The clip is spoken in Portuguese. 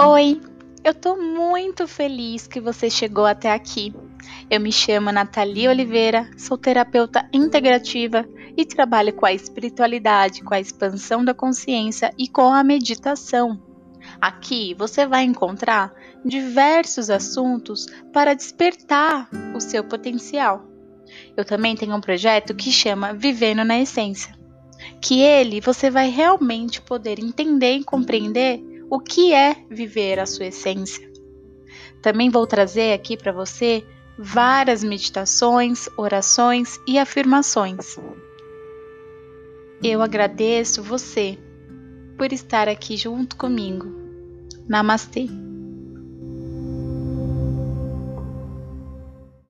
Oi, eu tô muito feliz que você chegou até aqui. Eu me chamo Nathalie Oliveira, sou terapeuta integrativa e trabalho com a espiritualidade, com a expansão da consciência e com a meditação. Aqui você vai encontrar diversos assuntos para despertar o seu potencial. Eu também tenho um projeto que chama Vivendo na Essência, que ele você vai realmente poder entender e compreender o que é viver a sua essência. Também vou trazer aqui para você várias meditações, orações e afirmações. Eu agradeço você por estar aqui junto comigo. Namastê!